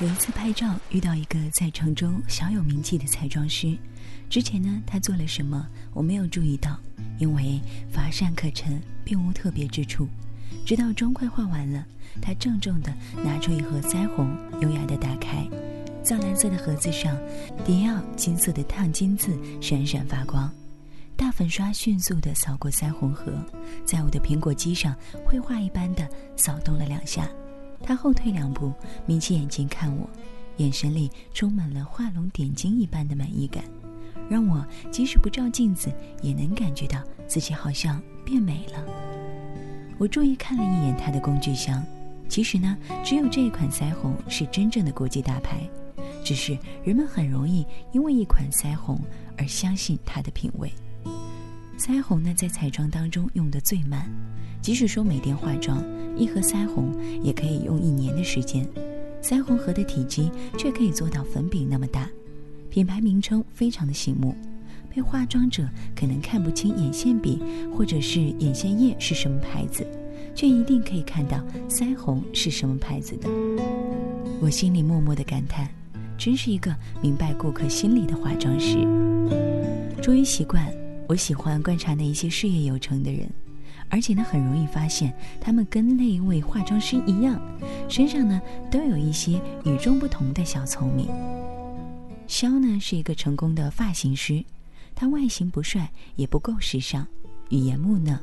有一次拍照遇到一个在城中小有名气的彩妆师，之前呢他做了什么我没有注意到，因为乏善可陈，并无特别之处。直到妆快化完了，他郑重地拿出一盒腮红，优雅地打开，藏蓝色的盒子上，迪奥金色的烫金字闪闪发光。大粉刷迅速地扫过腮红盒，在我的苹果肌上绘画一般的扫动了两下。他后退两步，眯起眼睛看我，眼神里充满了画龙点睛一般的满意感，让我即使不照镜子也能感觉到自己好像变美了。我注意看了一眼他的工具箱，其实呢，只有这一款腮红是真正的国际大牌，只是人们很容易因为一款腮红而相信它的品味。腮红呢，在彩妆当中用的最慢。即使说每天化妆，一盒腮红也可以用一年的时间。腮红盒的体积却可以做到粉饼那么大，品牌名称非常的醒目，被化妆者可能看不清眼线笔或者是眼线液是什么牌子，却一定可以看到腮红是什么牌子的。我心里默默的感叹，真是一个明白顾客心理的化妆师。出于习惯，我喜欢观察那一些事业有成的人。而且呢，很容易发现他们跟那一位化妆师一样，身上呢都有一些与众不同的小聪明。肖呢是一个成功的发型师，他外形不帅，也不够时尚，语言木讷，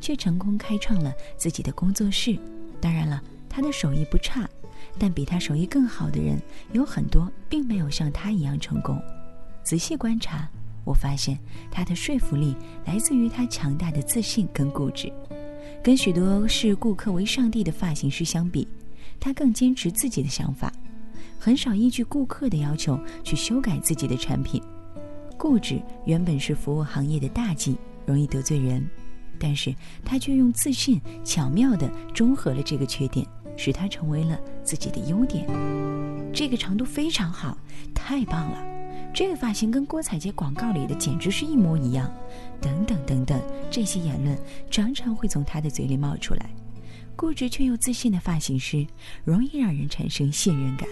却成功开创了自己的工作室。当然了，他的手艺不差，但比他手艺更好的人有很多，并没有像他一样成功。仔细观察。我发现他的说服力来自于他强大的自信跟固执，跟许多视顾客为上帝的发型师相比，他更坚持自己的想法，很少依据顾客的要求去修改自己的产品。固执原本是服务行业的大忌，容易得罪人，但是他却用自信巧妙地中和了这个缺点，使他成为了自己的优点。这个长度非常好，太棒了。这个发型跟郭采洁广告里的简直是一模一样，等等等等，这些言论常常会从他的嘴里冒出来。固执却又自信的发型师，容易让人产生信任感。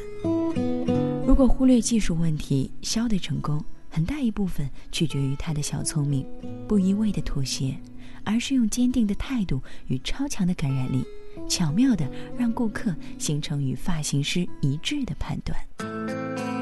如果忽略技术问题，肖的成功很大一部分取决于他的小聪明，不一味的妥协，而是用坚定的态度与超强的感染力，巧妙的让顾客形成与发型师一致的判断。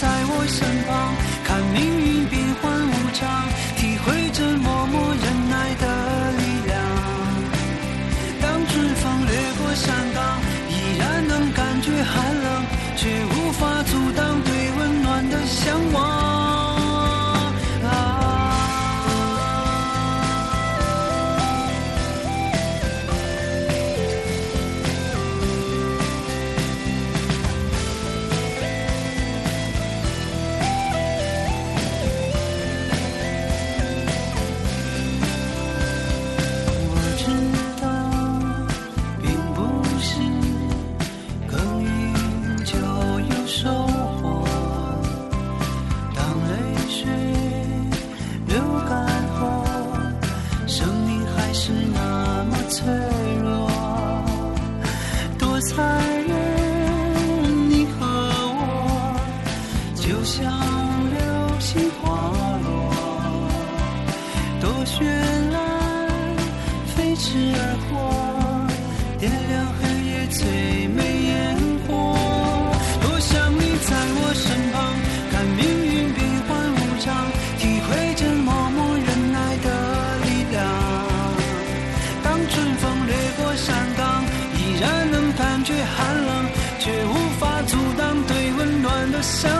在我身旁看命运变幻无常绚烂，飞驰而过，点亮黑夜最美烟火。多想你在我身旁，看命运变幻无常，体会着默默忍耐的力量。当春风掠过山岗，依然能感觉寒冷，却无法阻挡对温暖的向往。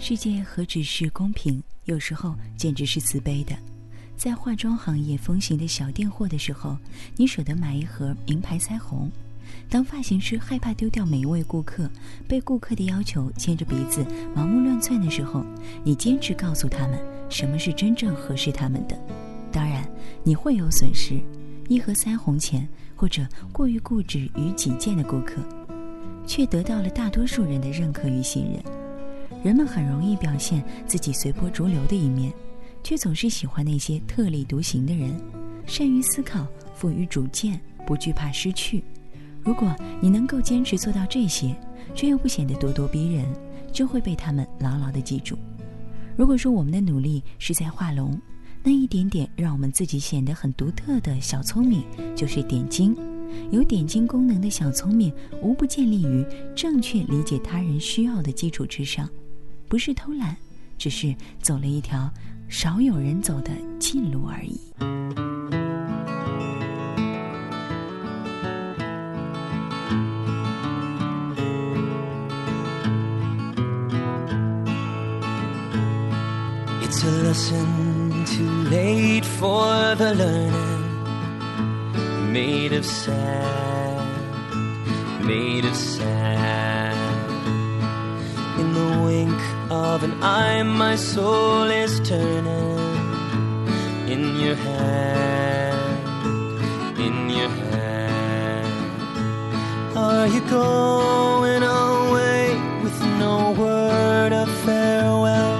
世界何止是公平，有时候简直是慈悲的。在化妆行业风行的小店货的时候，你舍得买一盒名牌腮红；当发型师害怕丢掉每一位顾客，被顾客的要求牵着鼻子盲目乱窜的时候，你坚持告诉他们什么是真正合适他们的。当然，你会有损失，一盒腮红钱，或者过于固执与己见的顾客，却得到了大多数人的认可与信任。人们很容易表现自己随波逐流的一面，却总是喜欢那些特立独行的人，善于思考，富于主见，不惧怕失去。如果你能够坚持做到这些，却又不显得咄咄逼人，就会被他们牢牢地记住。如果说我们的努力是在画龙，那一点点让我们自己显得很独特的小聪明，就是点睛。有点睛功能的小聪明，无不建立于正确理解他人需要的基础之上。不是偷懒，只是走了一条少有人走的近路而已。It's a lesson too late for the learner, made of sand, made of sand. The wink of an eye, my soul is turning in your hand, in your hand. Are you going away with no word of farewell?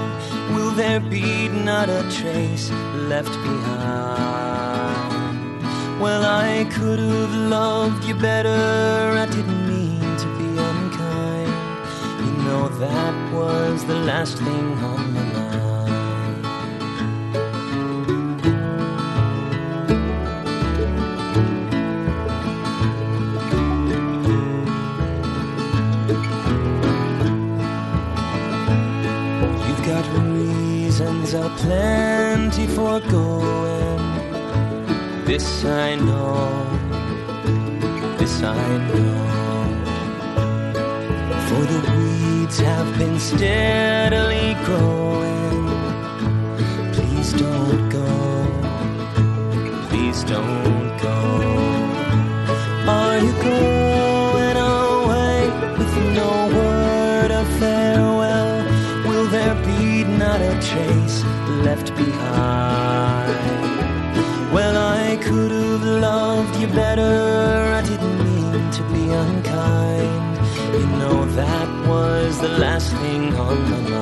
Will there be not a trace left behind? Well, I could have loved you better, I didn't that was the last thing on my mind. You've got reasons aplenty for going. This I know. This I know. For the have been steadily growing. Please don't go. Please don't go. Are you going away with no word of farewell? Will there be not a trace left behind? On my.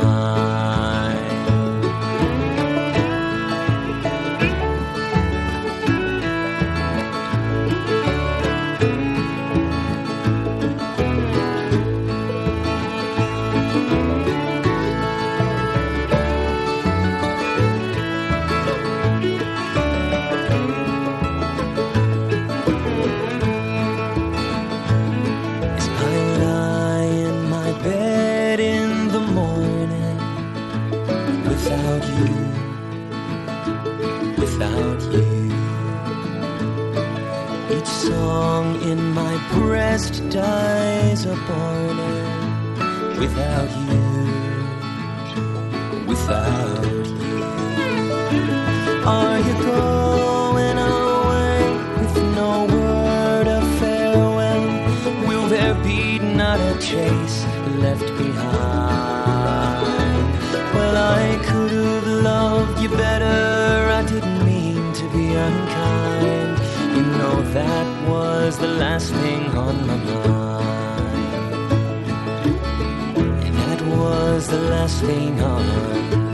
without you, without you. Each song in my breast dies a border without you, without you. Are you gone? Was the last thing on my mind. And that was the last thing on